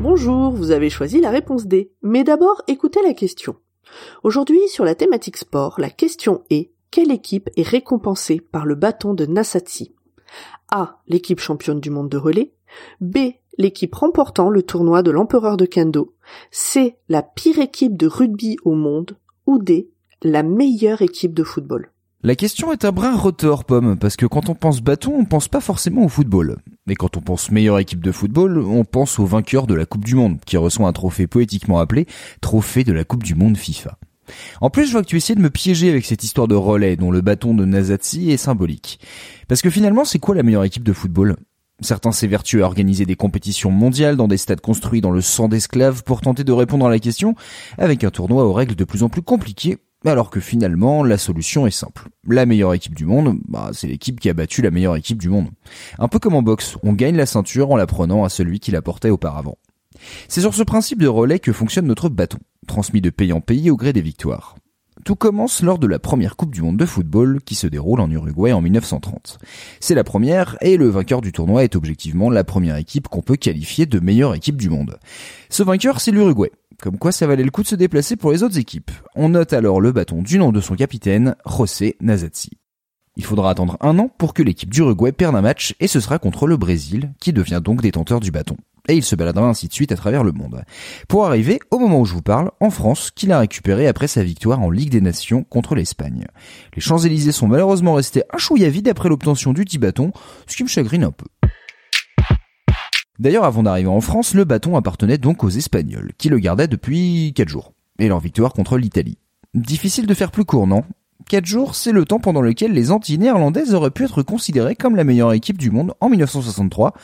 Bonjour, vous avez choisi la réponse D. Mais d'abord, écoutez la question. Aujourd'hui, sur la thématique sport, la question est quelle équipe est récompensée par le bâton de Nassatsi? A. L'équipe championne du monde de relais. B. L'équipe remportant le tournoi de l'empereur de Kendo. C. La pire équipe de rugby au monde. Ou D. La meilleure équipe de football. La question est un brin rotor, Pomme, parce que quand on pense bâton, on pense pas forcément au football. Mais quand on pense meilleure équipe de football, on pense au vainqueur de la Coupe du Monde, qui reçoit un trophée poétiquement appelé Trophée de la Coupe du Monde FIFA. En plus, je vois que tu essaies de me piéger avec cette histoire de relais dont le bâton de Nazatsi est symbolique. Parce que finalement, c'est quoi la meilleure équipe de football? Certains s'évertuent à organiser des compétitions mondiales dans des stades construits dans le sang d'esclaves pour tenter de répondre à la question avec un tournoi aux règles de plus en plus compliquées alors que finalement, la solution est simple. La meilleure équipe du monde, bah, c'est l'équipe qui a battu la meilleure équipe du monde. Un peu comme en boxe, on gagne la ceinture en la prenant à celui qui la portait auparavant. C'est sur ce principe de relais que fonctionne notre bâton, transmis de pays en pays au gré des victoires. Tout commence lors de la première Coupe du Monde de football qui se déroule en Uruguay en 1930. C'est la première et le vainqueur du tournoi est objectivement la première équipe qu'on peut qualifier de meilleure équipe du monde. Ce vainqueur, c'est l'Uruguay. Comme quoi ça valait le coup de se déplacer pour les autres équipes. On note alors le bâton du nom de son capitaine, José Nazatsi. Il faudra attendre un an pour que l'équipe d'Uruguay perde un match et ce sera contre le Brésil qui devient donc détenteur du bâton. Et il se baladera ainsi de suite à travers le monde. Pour arriver, au moment où je vous parle, en France, qu'il a récupéré après sa victoire en Ligue des Nations contre l'Espagne. Les Champs-Élysées sont malheureusement restés un chouïa vide après l'obtention du dit bâton, ce qui me chagrine un peu. D'ailleurs, avant d'arriver en France, le bâton appartenait donc aux Espagnols, qui le gardaient depuis 4 jours, et leur victoire contre l'Italie. Difficile de faire plus court, non? 4 jours, c'est le temps pendant lequel les Antilles néerlandaises auraient pu être considérées comme la meilleure équipe du monde en 1963,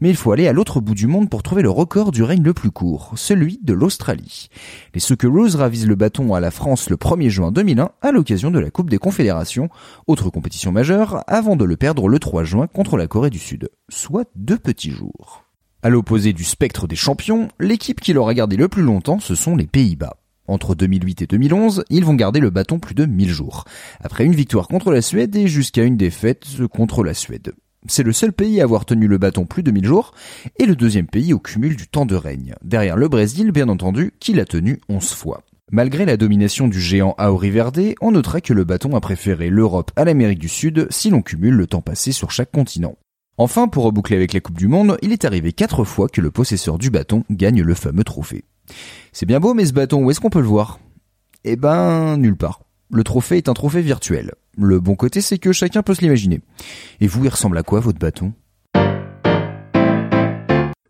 mais il faut aller à l'autre bout du monde pour trouver le record du règne le plus court, celui de l'Australie. Les Socceroos ravisent le bâton à la France le 1er juin 2001 à l'occasion de la Coupe des Confédérations, autre compétition majeure, avant de le perdre le 3 juin contre la Corée du Sud, soit deux petits jours. À l'opposé du spectre des champions, l'équipe qui l'aura gardé le plus longtemps, ce sont les Pays-Bas. Entre 2008 et 2011, ils vont garder le bâton plus de 1000 jours, après une victoire contre la Suède et jusqu'à une défaite contre la Suède. C'est le seul pays à avoir tenu le bâton plus de 1000 jours, et le deuxième pays au cumul du temps de règne, derrière le Brésil bien entendu, qui l'a tenu 11 fois. Malgré la domination du géant Auri Verde, on notera que le bâton a préféré l'Europe à l'Amérique du Sud si l'on cumule le temps passé sur chaque continent. Enfin, pour reboucler avec la Coupe du Monde, il est arrivé quatre fois que le possesseur du bâton gagne le fameux trophée. C'est bien beau, mais ce bâton, où est-ce qu'on peut le voir? Eh ben, nulle part. Le trophée est un trophée virtuel. Le bon côté, c'est que chacun peut se l'imaginer. Et vous, il ressemble à quoi votre bâton?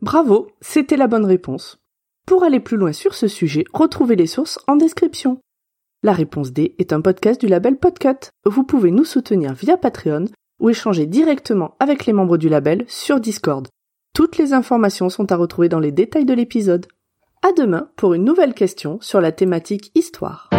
Bravo, c'était la bonne réponse. Pour aller plus loin sur ce sujet, retrouvez les sources en description. La réponse D est un podcast du label Podcut. Vous pouvez nous soutenir via Patreon ou échanger directement avec les membres du label sur Discord. Toutes les informations sont à retrouver dans les détails de l'épisode. À demain pour une nouvelle question sur la thématique histoire.